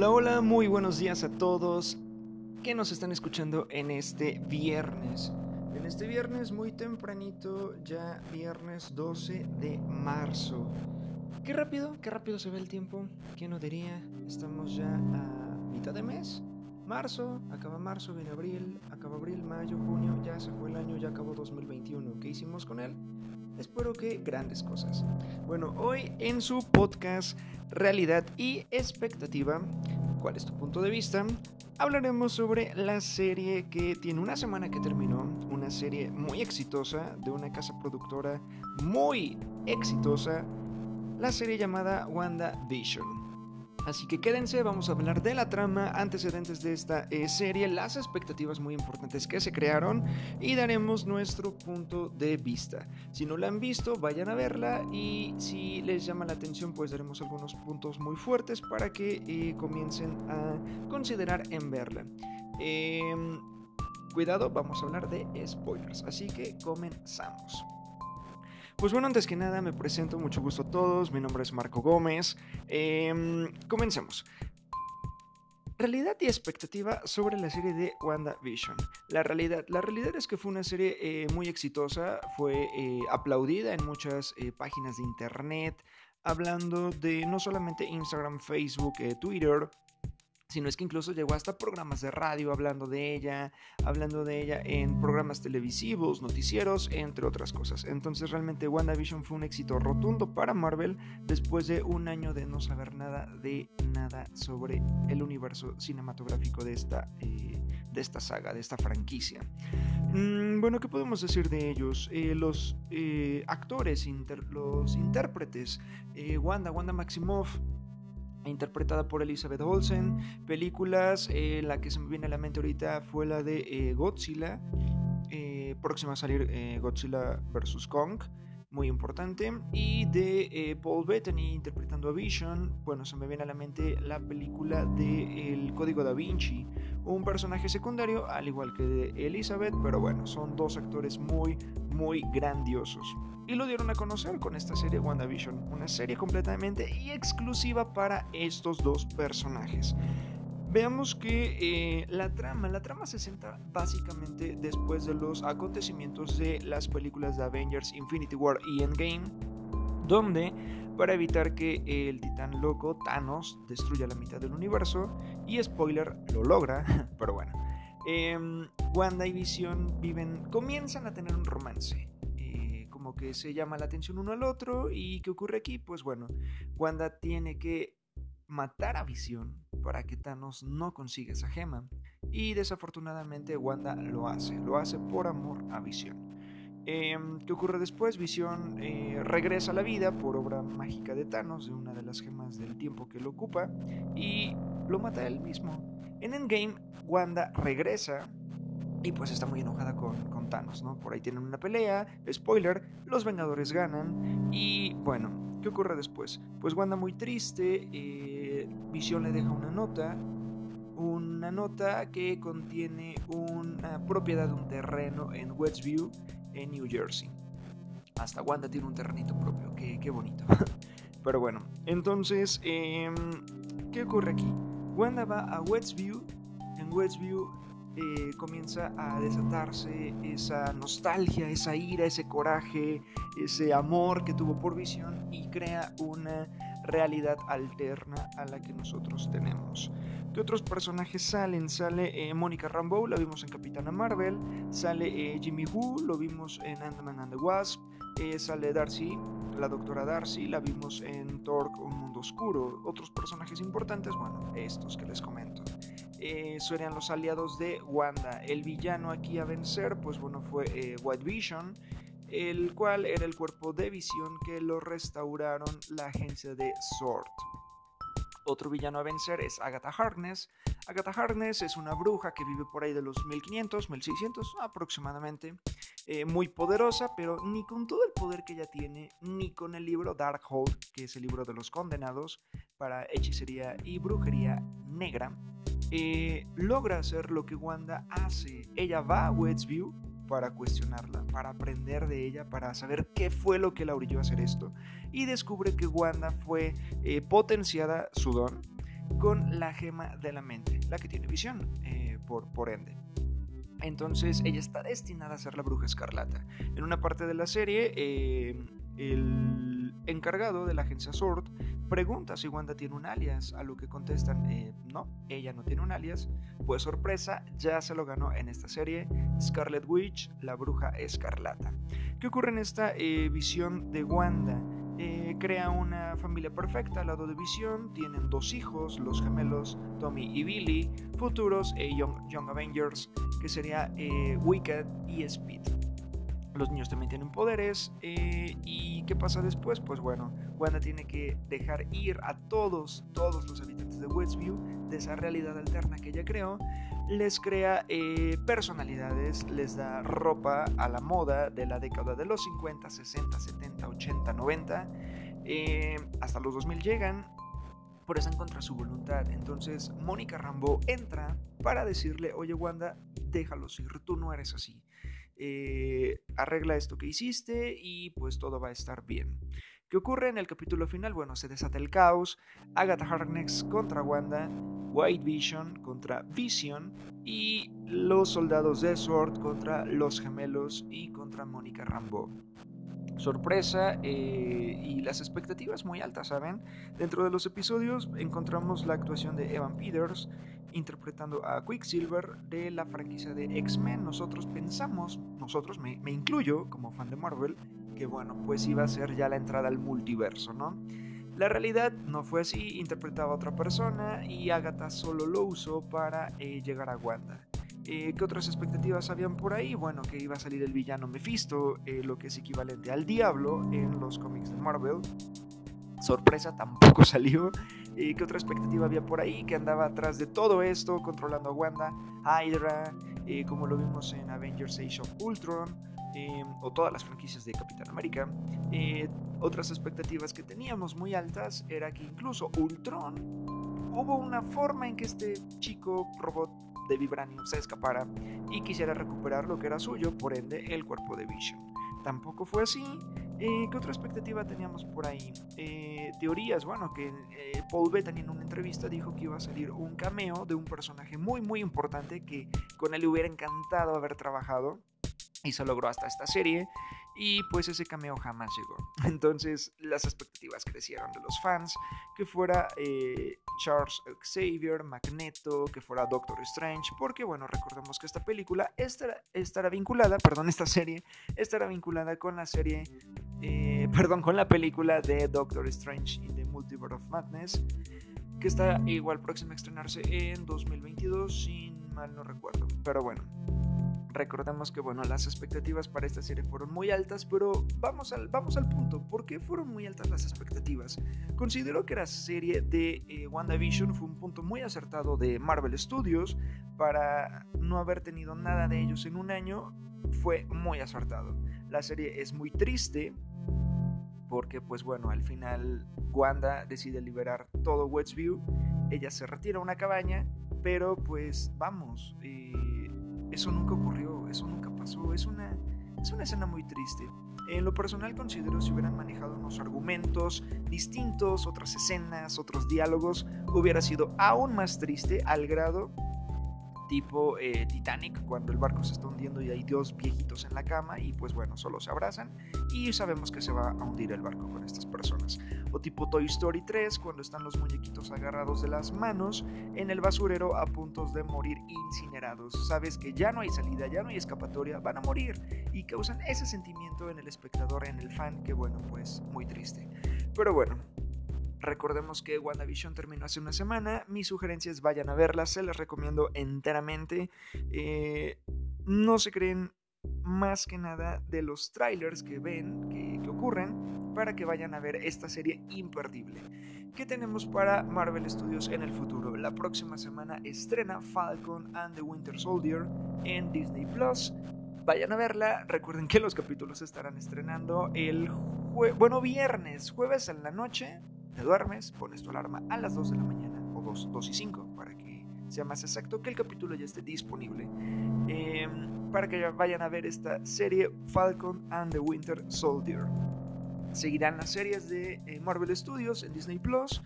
Hola, hola, muy buenos días a todos que nos están escuchando en este viernes. En este viernes muy tempranito, ya viernes 12 de marzo. Qué rápido, qué rápido se ve el tiempo. ¿Quién no diría? Estamos ya a mitad de mes. Marzo, acaba marzo, viene abril, acaba abril, mayo, junio, ya se fue el año, ya acabó 2021. ¿Qué hicimos con él? Espero que grandes cosas. Bueno, hoy en su podcast Realidad y Expectativa, ¿cuál es tu punto de vista? Hablaremos sobre la serie que tiene una semana que terminó, una serie muy exitosa de una casa productora muy exitosa, la serie llamada WandaVision. Así que quédense, vamos a hablar de la trama, antecedentes de esta eh, serie, las expectativas muy importantes que se crearon y daremos nuestro punto de vista. Si no la han visto, vayan a verla y si les llama la atención, pues daremos algunos puntos muy fuertes para que eh, comiencen a considerar en verla. Em, cuidado, vamos a hablar de spoilers, así que comenzamos. Pues bueno, antes que nada me presento, mucho gusto a todos, mi nombre es Marco Gómez. Em, comencemos. Realidad y expectativa sobre la serie de WandaVision. La realidad, la realidad es que fue una serie eh, muy exitosa, fue eh, aplaudida en muchas eh, páginas de internet, hablando de no solamente Instagram, Facebook, Twitter, sino es que incluso llegó hasta programas de radio hablando de ella, hablando de ella en programas televisivos, noticieros, entre otras cosas. Entonces realmente WandaVision fue un éxito rotundo para Marvel después de un año de no saber nada de nada sobre el universo cinematográfico de esta, eh, de esta saga, de esta franquicia. Mm, bueno, ¿qué podemos decir de ellos? Eh, los eh, actores, los intérpretes, Wanda, Wanda Maximoff, interpretada por Elizabeth Olsen. Películas, eh, la que se me viene a la mente ahorita fue la de eh, Godzilla, eh, próxima a salir Godzilla vs. Kong, muy importante. Y de Paul Bettany interpretando a Vision, bueno, se me viene a la mente la película de El Código da Vinci, un personaje secundario, al igual que de Elizabeth, pero bueno, son dos actores muy, muy grandiosos y lo dieron a conocer con esta serie WandaVision, una serie completamente y exclusiva para estos dos personajes. Veamos que eh, la trama, la trama se centra básicamente después de los acontecimientos de las películas de Avengers Infinity War y Endgame, donde para evitar que el titán loco Thanos destruya la mitad del universo, y spoiler, lo logra, pero bueno, eh, Wanda y Vision viven, comienzan a tener un romance como que se llama la atención uno al otro. ¿Y qué ocurre aquí? Pues bueno, Wanda tiene que matar a Visión para que Thanos no consiga esa gema. Y desafortunadamente Wanda lo hace, lo hace por amor a Visión. Em, ¿Qué ocurre después? Visión eh, regresa a la vida por obra mágica de Thanos, de una de las gemas del tiempo que lo ocupa, y lo mata él mismo. En Endgame, Wanda regresa y pues está muy enojada con, con, Thanos, ¿no? Por ahí tienen una pelea, spoiler, los Vengadores ganan y bueno, ¿qué ocurre después? Pues Wanda muy triste, eh, Visión le deja una nota, una nota que contiene una propiedad de un terreno en Westview, en New Jersey. Hasta Wanda tiene un terrenito propio, qué, qué bonito. Pero bueno, entonces, em, ¿qué ocurre aquí? Wanda va a Westview, en Westview eh, comienza a desatarse esa nostalgia, esa ira, ese coraje, ese amor que tuvo por visión y crea una realidad alterna a la que nosotros tenemos. ¿Qué otros personajes salen? Sale eh, Mónica Rambeau, la vimos en Capitana Marvel, sale eh, Jimmy Woo, lo vimos en Ant-Man and the Wasp, sale Darcy, la doctora Darcy, la vimos en Thor, Un Mundo Oscuro. Otros personajes importantes, bueno, estos que les comento eh, serían los aliados de Wanda. El villano aquí a vencer, pues bueno, fue eh, White Vision, el cual era el cuerpo de visión que lo restauraron la agencia de SWORD. Otro villano a vencer es Agatha Harkness. Agatha Harkness es una bruja que vive por ahí de los 1500, 1600 aproximadamente. Eh, muy poderosa, pero ni con todo el poder que ella tiene, ni con el libro Darkhold, que es el libro de los condenados para hechicería y brujería negra, eh, logra hacer lo que Wanda hace. Ella va a Westview para cuestionarla, para aprender de ella, para saber qué fue lo que la orilló a hacer esto. Y descubre que Wanda fue eh, potenciada su don con la gema de la mente, la que tiene visión, eh, por, ende. Entonces ella está destinada a ser la bruja escarlata. En una parte de la serie, eh, el encargado de la agencia SWORD pregunta si Wanda tiene un alias, a lo que contestan, eh, no, ella no tiene un alias. Pues sorpresa, ya se lo ganó en esta serie Scarlet Witch, la bruja escarlata. ¿Qué ocurre en esta eh, visión de Wanda? Eh, crea una familia perfecta al lado de Visión, tienen dos hijos, los gemelos Tommy y Billy, futuros Young, Young, Avengers, que sería Wicked y Speed los niños también tienen poderes. Eh, ¿Y qué pasa después? Pues bueno, Wanda tiene que dejar ir a todos, todos los habitantes de Westview de esa realidad alterna que ella creó. Les crea eh, personalidades, les da ropa a la moda de la década de los 50, 60, 70, 80, 90. hasta los 2000 llegan, pero están contra su voluntad. Entonces Mónica Rambo entra para decirle, oye Wanda, déjalos ir, tú no eres así. Eh, arregla esto que hiciste y pues todo va a estar bien. ¿Qué ocurre en el capítulo final? Bueno, se desata el caos, Agatha Harkness contra Wanda, White Vision contra Vision y los soldados de Sword contra los gemelos y contra Mónica Rambeau sorpresa eh, y las expectativas muy altas, ¿saben? Dentro de los episodios encontramos la actuación de Evan Peters interpretando a Quicksilver de la franquicia de X-Men. Nosotros pensamos, nosotros, me, me incluyo como fan de Marvel, que bueno, pues iba a ser ya la entrada al multiverso, ¿no? La realidad no fue así, interpretaba a otra persona y Agatha solo lo usó para eh, llegar a Wanda. Eh, ¿Qué otras expectativas habían por ahí? Bueno, que iba a salir el villano Mephisto, eh, lo que es equivalente al diablo en los cómics de Marvel. Sorpresa, tampoco salió. ¿Qué otra expectativa había por ahí? Que andaba atrás de todo esto, controlando a Wanda, Hydra, como lo vimos en Avengers Age of Ultron, o todas las franquicias de Capitán América. otras expectativas que teníamos muy altas era que incluso Ultron hubo una forma en que este chico robot de Vibranium se escapara y quisiera recuperar lo que era suyo, por ende el cuerpo de Vision. Tampoco fue así. Eh, ¿Qué otra expectativa teníamos por ahí? Eh, teorías, bueno, que eh, Paul Bettany en una entrevista dijo que iba a salir un cameo de un personaje muy muy importante que con él le hubiera encantado haber trabajado y se logró hasta esta serie y pues ese cameo jamás llegó. Entonces las expectativas crecieron de los fans, que fuera eh, Charles Xavier, Magneto, que fuera Doctor Strange, porque bueno, recordemos que esta película estará, estará vinculada, perdón, esta serie estará vinculada con la serie, eh, perdón, con la película de Doctor Strange in the Multiverse of Madness, que está igual próxima a estrenarse en 2022, sin mal no recuerdo, pero bueno. Recordemos que bueno, las expectativas para esta serie fueron muy altas, pero vamos al, vamos al punto. ¿Por qué fueron muy altas las expectativas? Considero que la serie de eh, WandaVision fue un punto muy acertado de Marvel Studios para no haber tenido nada de ellos en un año. Fue muy acertado. La serie es muy triste porque pues bueno, al final Wanda decide liberar todo Westview. Ella se retira a una cabaña, pero pues vamos. Eh, eso nunca ocurrió, eso nunca pasó, es una, es una escena muy triste. En lo personal considero si hubieran manejado unos argumentos distintos, otras escenas, otros diálogos, hubiera sido aún más triste al grado tipo eh, Titanic, cuando el barco se está hundiendo y hay dos viejitos en la cama y pues bueno, solo se abrazan y sabemos que se va a hundir el barco con estas personas. O tipo Toy Story 3, cuando están los muñequitos agarrados de las manos en el basurero a puntos de morir incinerados. Sabes que ya no hay salida, ya no hay escapatoria, van a morir y causan ese sentimiento en el espectador, en el fan, que bueno, pues muy triste. Pero bueno, Recordemos que WandaVision terminó hace una semana. Mis sugerencias vayan a verla, se las recomiendo enteramente. Eh, no se creen más que nada de los trailers que ven, que, ocurren, para que vayan a ver esta serie imperdible. ¿Qué tenemos para Marvel Studios en el futuro? La próxima semana estrena Falcon and the Winter Soldier en Disney Plus. Vayan a verla. Recuerden que los capítulos estarán estrenando el bueno viernes, jueves en la noche te duermes, pones tu alarma a las 2 de la mañana o 2, 2 y 5 para que sea más exacto que el capítulo ya esté disponible. Em, para que vayan a ver esta serie Falcon and the Winter Soldier. Seguirán las series de eh, Marvel Studios en Disney Plus.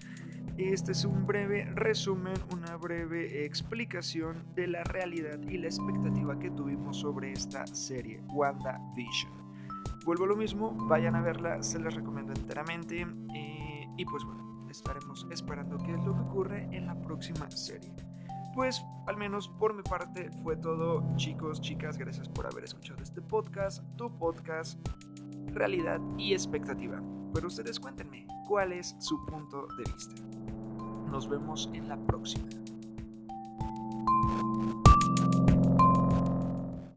Este es un breve resumen, una breve explicación de la realidad y la expectativa que tuvimos sobre esta serie, WandaVision. Vuelvo a lo mismo, vayan a verla, se les recomiendo enteramente. Eh, y pues bueno, estaremos esperando qué es lo que ocurre en la próxima serie. Pues al menos por mi parte fue todo, chicos, chicas, gracias por haber escuchado este podcast, tu podcast, realidad y expectativa. Pero ustedes cuéntenme, ¿cuál es su punto de vista? Nos vemos en la próxima.